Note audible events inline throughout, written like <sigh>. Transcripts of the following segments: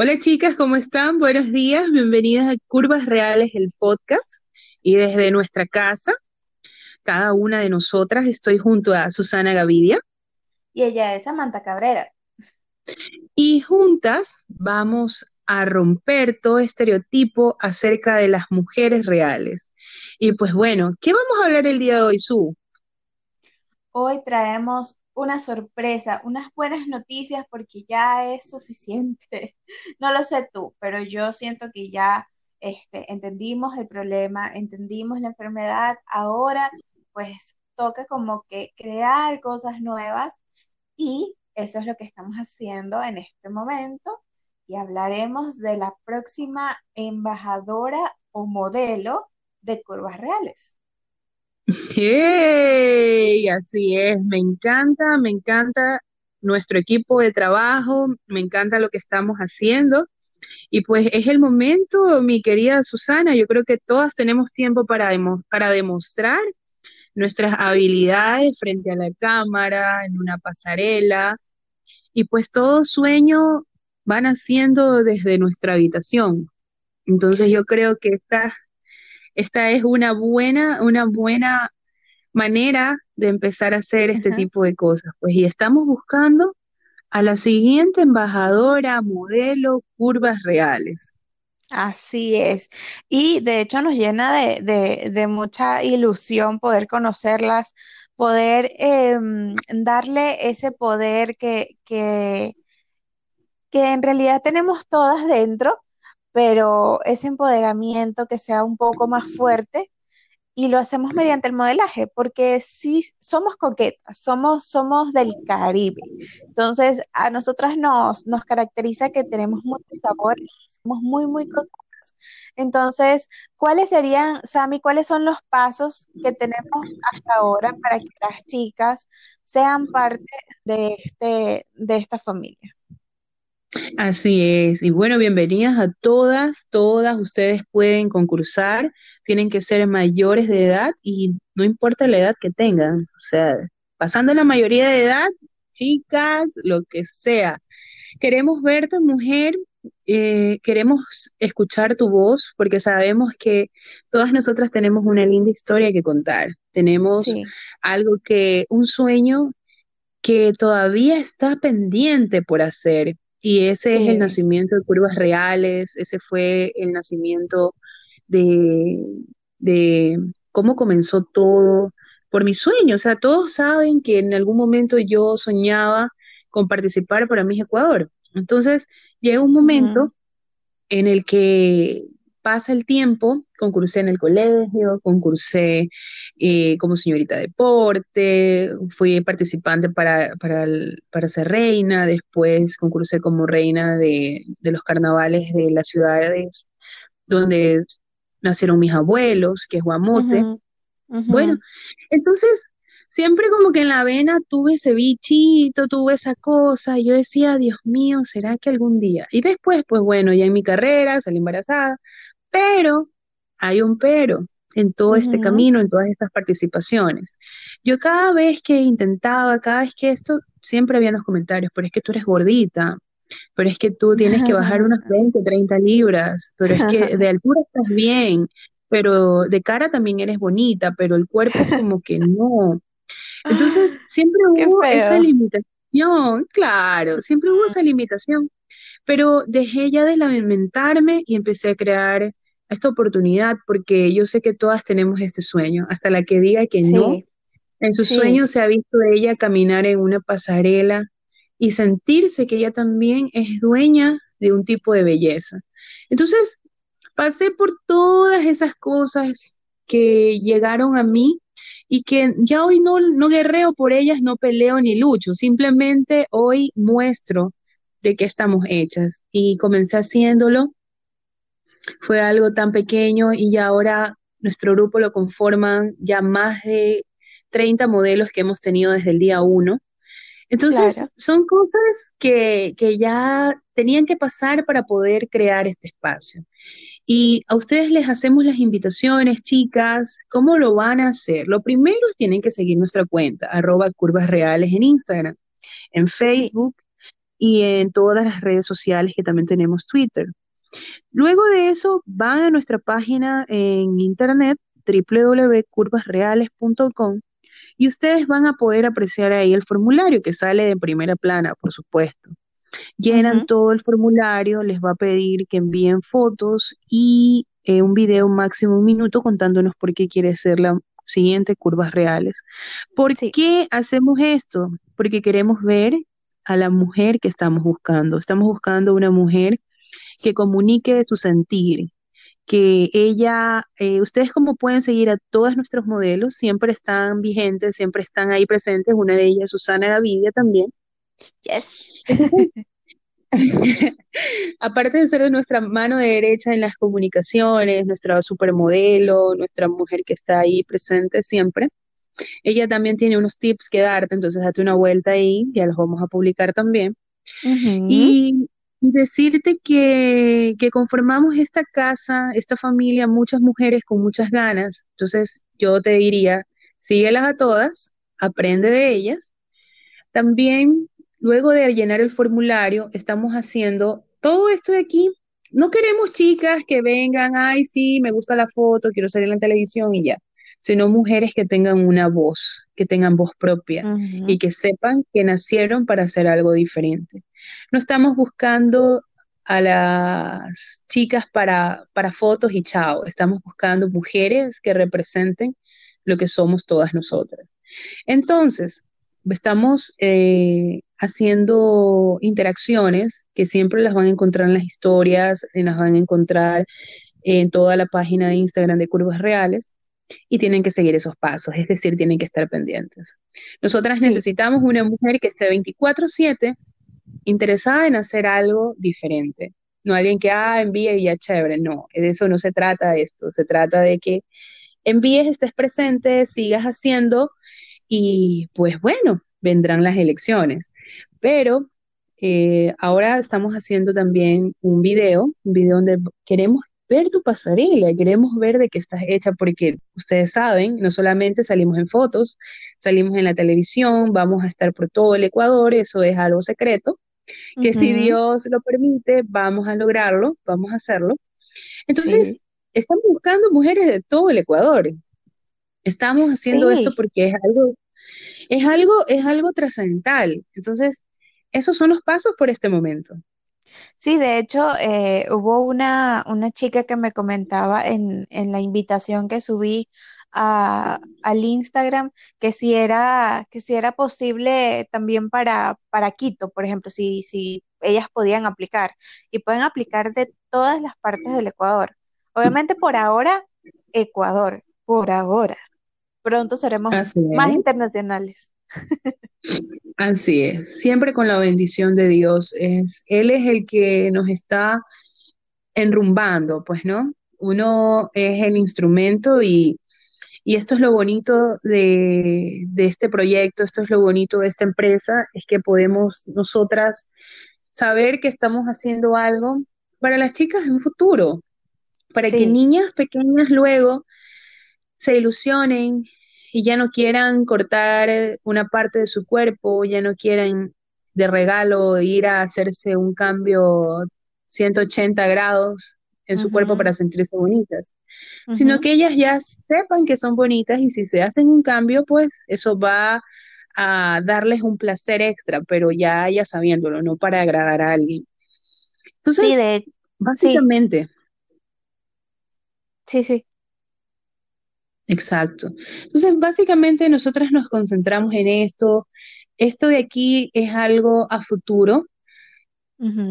Hola chicas, ¿cómo están? Buenos días, bienvenidas a Curvas Reales, el podcast. Y desde nuestra casa, cada una de nosotras, estoy junto a Susana Gavidia. Y ella es Samantha Cabrera. Y juntas vamos a romper todo estereotipo acerca de las mujeres reales. Y pues bueno, ¿qué vamos a hablar el día de hoy, Su? Hoy traemos una sorpresa, unas buenas noticias porque ya es suficiente. <laughs> No lo sé tú, pero yo siento que ya este, entendimos el problema, entendimos la enfermedad, ahora pues toca como que crear cosas nuevas y eso es lo que estamos haciendo en este momento y hablaremos de la próxima embajadora o modelo de curvas reales. ¡Hey! Así es, me encanta, me encanta nuestro equipo de trabajo, me encanta lo que estamos haciendo. Y pues es el momento, mi querida Susana, yo creo que todas tenemos tiempo para, demostrar nuestras habilidades frente a la cámara, en una pasarela, y pues todo sueño van haciendo desde nuestra habitación. Entonces yo creo que esta esta es una buena, una buena manera de empezar a hacer este tipo de cosas. Pues y estamos buscando a la siguiente embajadora, modelo, curvas reales. Así es. Y de hecho nos llena de, mucha ilusión poder conocerlas, poder em, darle ese poder que, que, que en realidad tenemos todas dentro pero ese empoderamiento que sea un poco más fuerte y lo hacemos mediante el modelaje, porque sí somos coquetas, somos, somos del Caribe. Entonces, a nosotras nos, nos caracteriza que tenemos mucho sabor y somos muy, muy coquetas. Entonces, ¿cuáles serían, Sami, cuáles son los pasos que tenemos hasta ahora para que las chicas sean parte de, este, de esta familia? Así es. Y bueno, bienvenidas a todas, todas. Ustedes pueden concursar, tienen que ser mayores de edad y no importa la edad que tengan. O sea, pasando la mayoría de edad, chicas, lo que sea. Queremos verte, mujer, eh, queremos escuchar tu voz porque sabemos que todas nosotras tenemos una linda historia que contar. Tenemos algo que, un sueño que todavía está pendiente por hacer y ese es el nacimiento de curvas reales, ese fue el nacimiento de, de cómo comenzó todo por mi sueño. O sea, todos saben que en algún momento yo soñaba con participar para Miss Ecuador. Entonces, llega un momento en el que pasa el tiempo, concursé en el colegio, concursé eh, como señorita deporte, fui participante para, para, ser reina, después concursé como reina de, los carnavales de las ciudades donde nacieron mis abuelos, que es Guamote. Bueno, entonces siempre como que en la vena tuve ese bichito, tuve esa cosa, y yo decía, Dios mío, ¿será que algún día? Y después, pues bueno, ya en mi carrera salí embarazada, pero hay un pero en todo este camino, en todas estas participaciones. Yo cada vez que intentaba, cada vez que esto, siempre había los comentarios, pero es que tú eres gordita, pero es que tú tienes que bajar unas 20, 30 libras, pero es que de altura estás bien, pero de cara también eres bonita, pero el cuerpo como que no. Entonces, <laughs> siempre hubo esa limitación, claro, siempre hubo esa limitación, pero dejé ya de lamentarme y empecé a crear esta oportunidad porque yo sé que todas tenemos este sueño, hasta la que diga que no. En su sueño se ha visto ella caminar en una pasarela y sentirse que ella también es dueña de un tipo de belleza. Entonces, pasé por todas esas cosas que llegaron a mí y que ya hoy no, no guerreo por ellas, no peleo ni lucho, simplemente hoy muestro de qué estamos hechas y comencé haciéndolo fue algo tan pequeño y ya ahora nuestro grupo lo conforman ya más de 30 modelos que hemos tenido desde el día 1. Entonces, son cosas que, que ya tenían que pasar para poder crear este espacio. Y a ustedes les hacemos las invitaciones, chicas. ¿Cómo lo van a hacer? Lo primero es tienen que seguir nuestra cuenta, arroba curvas reales en Instagram. En Facebook y en todas las redes sociales que también tenemos Twitter. Luego de eso, van a nuestra página en internet www.curvasreales.com y ustedes van a poder apreciar ahí el formulario que sale de primera plana, por supuesto. Llenan todo el formulario, les va a pedir que envíen fotos y eh, un video máximo un minuto contándonos por qué quiere ser la siguiente curvas reales. ¿Por qué hacemos esto? Porque queremos ver a la mujer que estamos buscando. Estamos buscando una mujer que comunique su sentir, que ella, eh, ustedes como pueden seguir a todos nuestros modelos, siempre están vigentes, siempre están ahí presentes, una de ellas Susana Gavidia también. Yes. <laughs> aparte de ser de nuestra mano derecha en las comunicaciones, nuestra supermodelo, nuestra mujer que está ahí presente siempre, ella también tiene unos tips que darte, entonces date una vuelta ahí, ya los vamos a publicar también. Y y decirte que, que conformamos esta casa, esta familia, muchas mujeres con muchas ganas. Entonces yo te diría, síguelas a todas, aprende de ellas. También, luego de llenar el formulario, estamos haciendo todo esto de aquí. No queremos chicas que vengan, ay, sí, me gusta la foto, quiero salir en la televisión y ya, sino mujeres que tengan una voz, que tengan voz propia y que sepan que nacieron para hacer algo diferente. No estamos buscando a las chicas para, para fotos y chao, estamos buscando mujeres que representen lo que somos todas nosotras. Entonces, estamos eh, haciendo interacciones que siempre las van a encontrar en las historias, las van a encontrar en toda la página de Instagram de Curvas Reales y tienen que seguir esos pasos, es decir, tienen que estar pendientes. Nosotras necesitamos una mujer que esté 24/7 interesada en hacer algo diferente. No alguien que, ah, envíe y ya chévere. No, de eso no se trata esto. Se trata de que envíes, estés presente, sigas haciendo y pues bueno, vendrán las elecciones. Pero eh, ahora estamos haciendo también un video, un video donde queremos ver tu pasarela, queremos ver de qué estás hecha, porque ustedes saben, no solamente salimos en fotos, salimos en la televisión, vamos a estar por todo el Ecuador, eso es algo secreto, que si Dios lo permite, vamos a lograrlo, vamos a hacerlo. Entonces, estamos buscando mujeres de todo el Ecuador. Estamos haciendo esto porque es algo, es algo, es algo trascendental. Entonces, esos son los pasos por este momento. Sí, de hecho, eh, hubo una, una chica que me comentaba en, en la invitación que subí al Instagram que si era, que si era posible también para, para Quito, por ejemplo, si, si ellas podían aplicar. Y pueden aplicar de todas las partes del Ecuador. Obviamente por ahora, Ecuador, por ahora. Pronto seremos más internacionales. Así es, siempre con la bendición de Dios. Es, él es el que nos está enrumbando, pues, ¿no? Uno es el instrumento y, y esto es lo bonito de, este proyecto, esto es lo bonito de esta empresa, es que podemos nosotras saber que estamos haciendo algo para las chicas en un futuro, para que niñas pequeñas luego se ilusionen y ya no quieran cortar una parte de su cuerpo, ya no quieran de regalo ir a hacerse un cambio 180 grados en su cuerpo para sentirse bonitas, sino que ellas ya sepan que son bonitas y si se hacen un cambio, pues eso va a darles un placer extra, pero ya ya sabiéndolo, no para agradar a alguien. Entonces, sí, de, básicamente. Sí, sí. Exacto. Entonces, básicamente nosotras nos concentramos en esto. Esto de aquí es algo a futuro.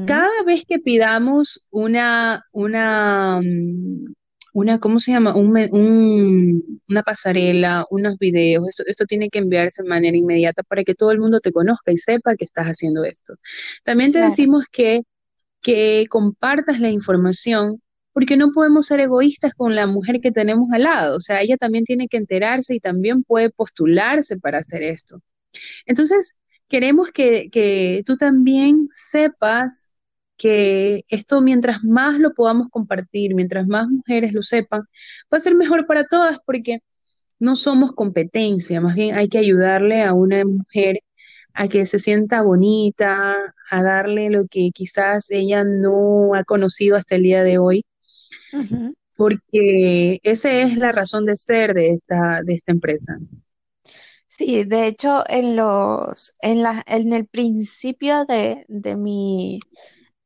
Cada vez que pidamos una, una, mm, una, ¿cómo se llama? Un, una pasarela, unos videos. Esto, esto tiene que enviarse de manera inmediata para que todo el mundo te conozca y sepa que estás haciendo esto. También te decimos que, que compartas la información porque no podemos ser egoístas con la mujer que tenemos al lado. O sea, ella también tiene que enterarse y también puede postularse para hacer esto. Entonces, queremos que, que tú también sepas que esto mientras más lo podamos compartir, mientras más mujeres lo sepan, va a ser mejor para todas porque no somos competencia, más bien hay que ayudarle a una mujer a que se sienta bonita, a darle lo que quizás ella no ha conocido hasta el día de hoy, Porque esa es la razón de ser de esta, de esta empresa. Sí, de hecho, en los, en la, en el principio de, de mi,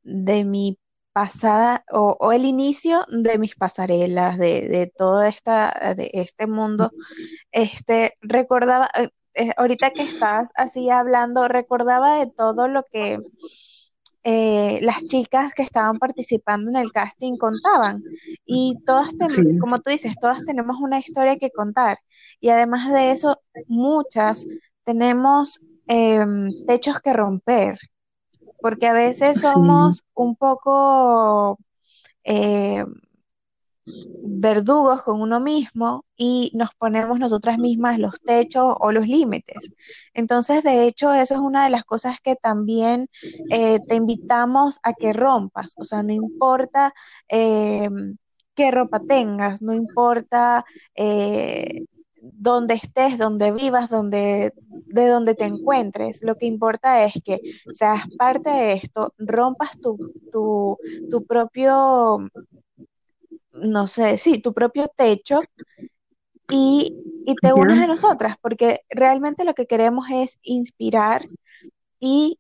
de mi pasada, o, o el inicio de mis pasarelas, de, de todo esta, de este mundo, este, recordaba, eh, eh, ahorita que estás así hablando, recordaba de todo lo que eh, las chicas que estaban participando en el casting contaban. Y todas, Sí, como tú dices, todas tenemos una historia que contar. Y además de eso, muchas tenemos em, techos que romper, porque a veces sí, somos un poco em, verdugos con uno mismo y nos ponemos nosotras mismas los techos o los límites. Entonces, de hecho, eso es una de las cosas que también eh, te invitamos a que rompas. O sea, no importa eh, qué ropa tengas, no importa eh, dónde estés, dónde vivas, dónde, de dónde te encuentres. Lo que importa es que seas parte de esto, rompas tu, tu, tu propio no sé, sí, tu propio techo y, y te unas a nosotras, porque realmente lo que queremos es inspirar y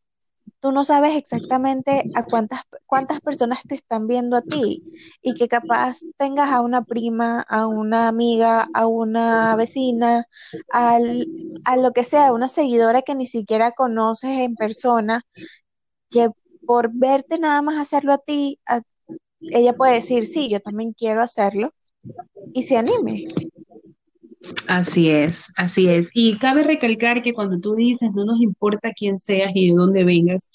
tú no sabes exactamente a cuántas, cuántas personas te están viendo a ti y que capaz tengas a una prima, a una amiga, a una vecina, al, a lo que sea, una seguidora que ni siquiera conoces en persona, que por verte nada más hacerlo a ti, a- ella puede decir, sí, yo también quiero hacerlo y se anime. así es, así es. Y cabe recalcar que cuando tú dices, no nos importa quién seas y de dónde vengas,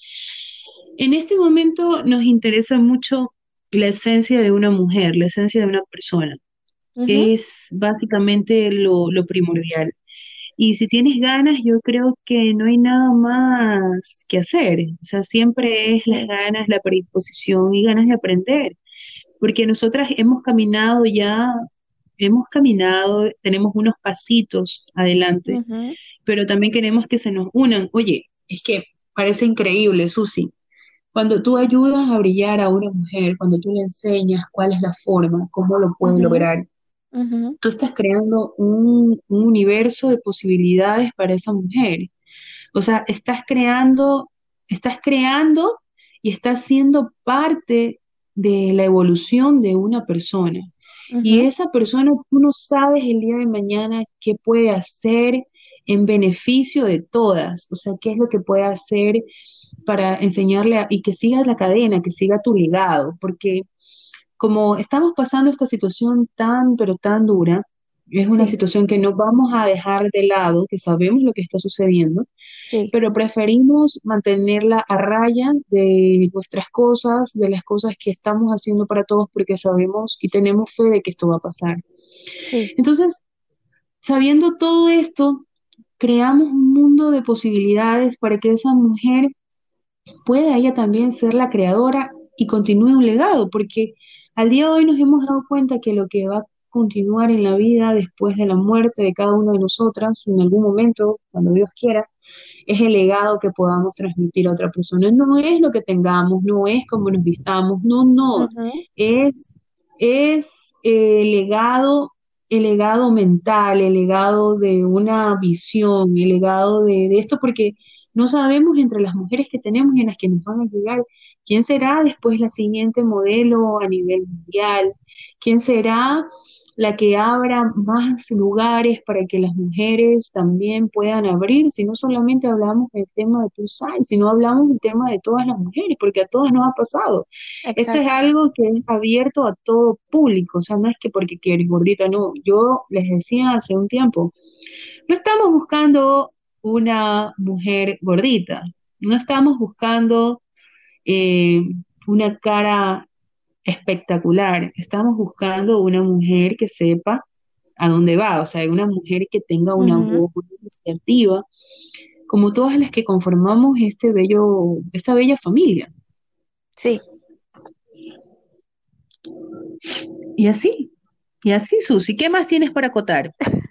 en este momento nos interesa mucho la esencia de una mujer, la esencia de una persona. Es básicamente lo, lo primordial. Y si tienes ganas, yo creo que no hay nada más que hacer. O sea, siempre es las ganas, la predisposición y ganas de aprender. Porque nosotras hemos caminado ya, hemos caminado, tenemos unos pasitos adelante, pero también queremos que se nos unan. Oye, es que parece increíble, Susi. Cuando tú ayudas a brillar a una mujer, cuando tú le enseñas cuál es la forma, cómo lo puede lograr, tú estás creando un, un universo de posibilidades para esa mujer. O sea, estás creando, estás creando y estás siendo parte de la evolución de una persona. Y esa persona, tú no sabes el día de mañana qué puede hacer en beneficio de todas. O sea, qué es lo que puede hacer para enseñarle a- y que siga la cadena, que siga tu legado. Porque como estamos pasando esta situación tan, pero tan dura, es una Sí, situación que no vamos a dejar de lado, que sabemos lo que está sucediendo, sí, pero preferimos mantenerla a raya de nuestras cosas, de las cosas que estamos haciendo para todos, porque sabemos y tenemos fe de que esto va a pasar. sí, Entonces, sabiendo todo esto, creamos un mundo de posibilidades para que esa mujer pueda ella también ser la creadora y continúe un legado, porque al día de hoy nos hemos dado cuenta que lo que va a continuar en la vida después de la muerte de cada una de nosotras, en algún momento, cuando Dios quiera, es el legado que podamos transmitir a otra persona. No es lo que tengamos, no es cómo nos vistamos, no, no, es, es eh, el legado, el legado mental, el legado de una visión, el legado de, de esto, porque no sabemos entre las mujeres que tenemos y en las que nos van a llegar, quién será después la siguiente modelo a nivel mundial, quién será la que abra más lugares para que las mujeres también puedan abrir, si no solamente hablamos del tema de plus size, sino hablamos del tema de todas las mujeres, porque a todas nos ha pasado. Esto es exacto. algo que es abierto a todo público, o sea, no es que porque quieres gordita, no. Yo les decía hace un tiempo, no estamos buscando una mujer gordita, no estamos buscando eh, una cara espectacular. Estamos buscando una mujer que sepa a dónde va, o sea, una mujer que tenga una ujú, voz, una iniciativa, como todas las que conformamos este bello, esta bella familia. Sí, Y así, y así, Susi, ¿qué más tienes para acotar? <laughs>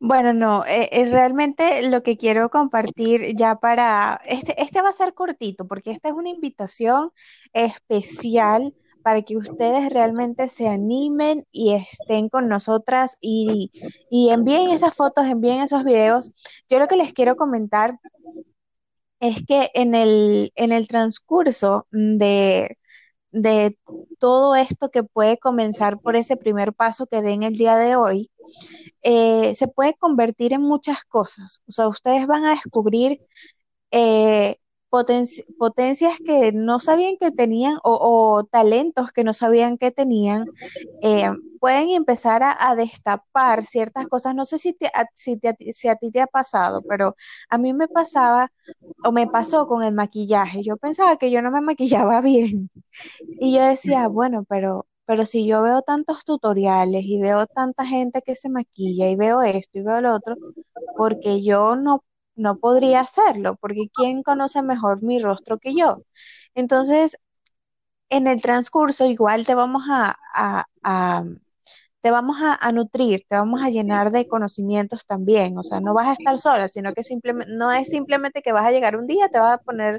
Bueno, no, eh, eh, realmente lo que quiero compartir ya para, este, este va a ser cortito porque esta es una invitación especial para que ustedes realmente se animen y estén con nosotras y, y envíen esas fotos, envíen esos videos. Yo lo que les quiero comentar es que en el, en el transcurso de, de todo esto que puede comenzar por ese primer paso que den el día de hoy, eh, se puede convertir en muchas cosas. O sea, ustedes van a descubrir eh, potencias que no sabían que tenían o, talentos que no sabían que tenían. Eh, pueden empezar a, destapar ciertas cosas. No sé si, si, si a ti te ha pasado, pero a mí me pasaba o me pasó con el maquillaje. Yo pensaba que yo no me <laughs> maquillaba bien. Y yo decía, bueno, pero pero si yo veo tantos tutoriales y veo tanta gente que se maquilla y veo esto y veo lo otro, porque yo no, no podría hacerlo, porque ¿quién conoce mejor mi rostro que yo? Entonces, en el transcurso igual te vamos a, a te vamos a, nutrir, te vamos a llenar de conocimientos también. O sea, no vas a estar sola, sino que simplemente, no es simplemente que vas a llegar un día, te vas a poner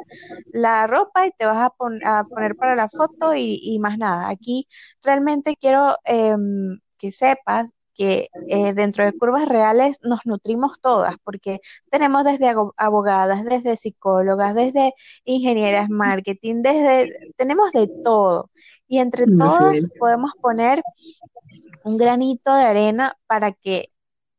la ropa y te vas a, poner para la foto y, más nada. Aquí realmente quiero em, que sepas que eh, dentro de curvas reales nos nutrimos todas, porque tenemos desde abogadas, desde psicólogas, desde ingenieras marketing, desde, tenemos de todo. Y entre todas podemos poner un granito de arena para que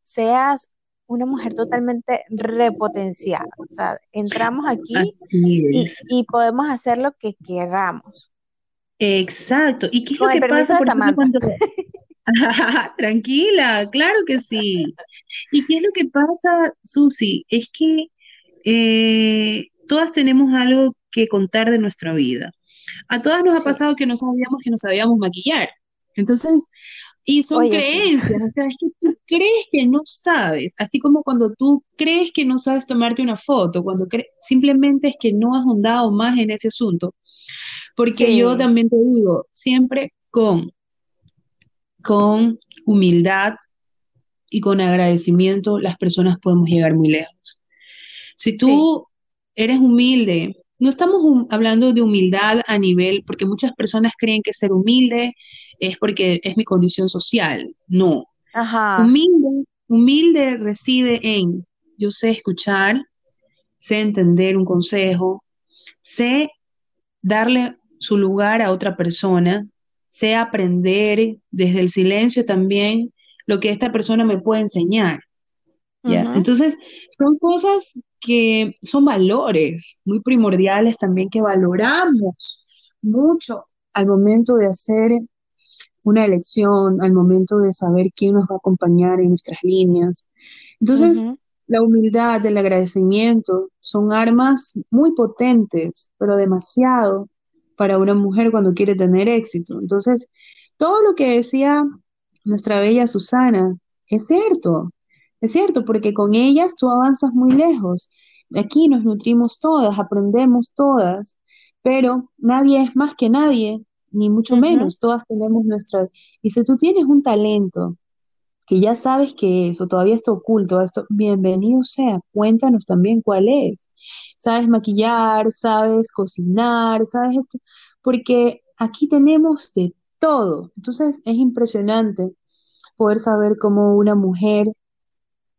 seas una mujer totalmente repotenciada. O sea, entramos aquí y, podemos hacer lo que queramos. Exacto. ¿Y qué es lo que pasa? <laughs> Tranquila, claro que sí. ¿Y qué es lo que pasa, Susi? Es que eh, todas tenemos algo que contar de nuestra vida. A todas nos ha pasado que no sabíamos que no sabíamos maquillar. Entonces, y son creencias, o sea, es que tú crees que no sabes, así como cuando tú crees que no sabes tomarte una foto, cuando simplemente es que no has ahondado más en ese asunto. Porque yo también te digo, siempre con, con humildad y con agradecimiento, las personas podemos llegar muy lejos. Si tú eres humilde, no estamos hablando de humildad a nivel, porque muchas personas creen que ser humilde es porque es mi condición social. No. Humilde, humilde reside en yo sé escuchar, sé entender un consejo, sé darle su lugar a otra persona, sé aprender desde el silencio también lo que esta persona me puede enseñar. Entonces, son cosas que son valores muy primordiales también que valoramos mucho al momento de hacer una elección, al momento de saber quién nos va a acompañar en nuestras líneas. Entonces, la humildad, el agradecimiento son armas muy potentes, pero demasiado para una mujer cuando quiere tener éxito. Entonces, todo lo que decía nuestra bella Susana es cierto, es cierto, porque con ellas tú avanzas muy lejos. Aquí nos nutrimos todas, aprendemos todas, pero nadie es más que nadie ni mucho menos, todas tenemos nuestra... Y si tú tienes un talento que ya sabes que es o todavía está oculto, esto, bienvenido sea, cuéntanos también cuál es. ¿Sabes maquillar? ¿Sabes cocinar? ¿Sabes esto? Porque aquí tenemos de todo. Entonces es impresionante poder saber cómo una mujer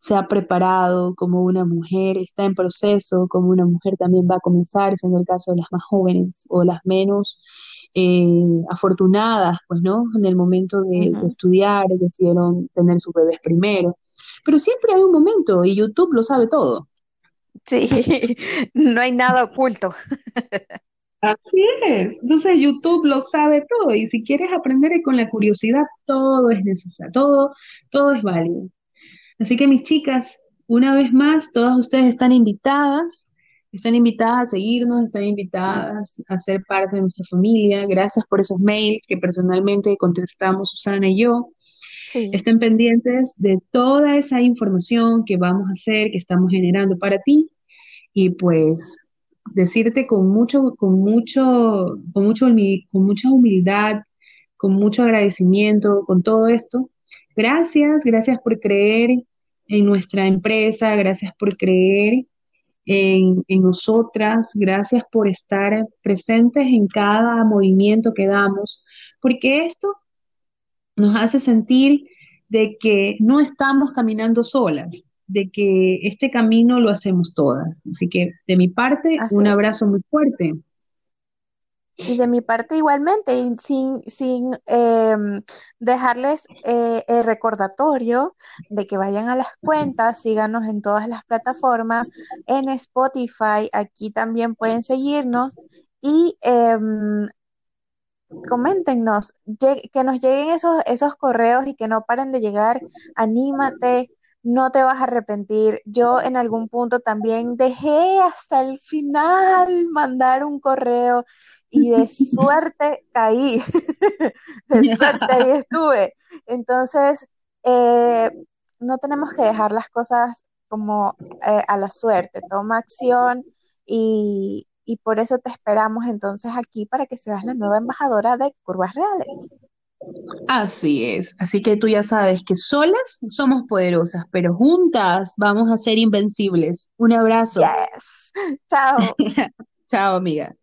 se ha preparado, cómo una mujer está en proceso, cómo una mujer también va a comenzar, en el caso de las más jóvenes o las menos eh, afortunadas, pues, ¿no? En el momento de, estudiar, decidieron tener sus bebés primero. Pero siempre hay un momento y YouTube lo sabe todo. Sí, <laughs> no hay nada oculto. Así es. Entonces YouTube lo sabe todo y si quieres aprender con la curiosidad, todo es necesario, todo, todo es válido. Así que mis chicas, una vez más, todas ustedes están invitadas están invitadas a seguirnos, están invitadas a ser parte de nuestra familia. Gracias por esos mails que personalmente contestamos Susana y yo. Estén pendientes de toda esa información que vamos a hacer, que estamos generando para ti. Y pues decirte con mucho, con mucho, con mucho, con mucha humildad, con mucho agradecimiento, con todo esto. Gracias, gracias por creer en nuestra empresa, gracias por creer en, en nosotras, gracias por estar presentes en cada movimiento que damos, porque esto nos hace sentir de que no estamos caminando solas, de que este camino lo hacemos todas. Así que de mi parte, Así un abrazo muy fuerte. Y de mi parte igualmente, sin, sin em, dejarles eh, el recordatorio de que vayan a las cuentas, síganos en todas las plataformas, en Spotify, aquí también pueden seguirnos y em, coméntenos, que nos lleguen esos, esos correos y que no paren de llegar. Anímate, no te vas a arrepentir. Yo en algún punto también dejé hasta el final mandar un correo y de suerte caí, <laughs> de <laughs> suerte ahí estuve. Entonces, eh, no tenemos que dejar las cosas como eh, a la suerte. Toma acción y, y por eso te esperamos entonces aquí para que seas la nueva embajadora de Curvas Reales. Así es. Así que tú ya sabes que solas somos poderosas, pero juntas vamos a ser invencibles. Un abrazo. Yes. Chao. <laughs> Chao, amiga.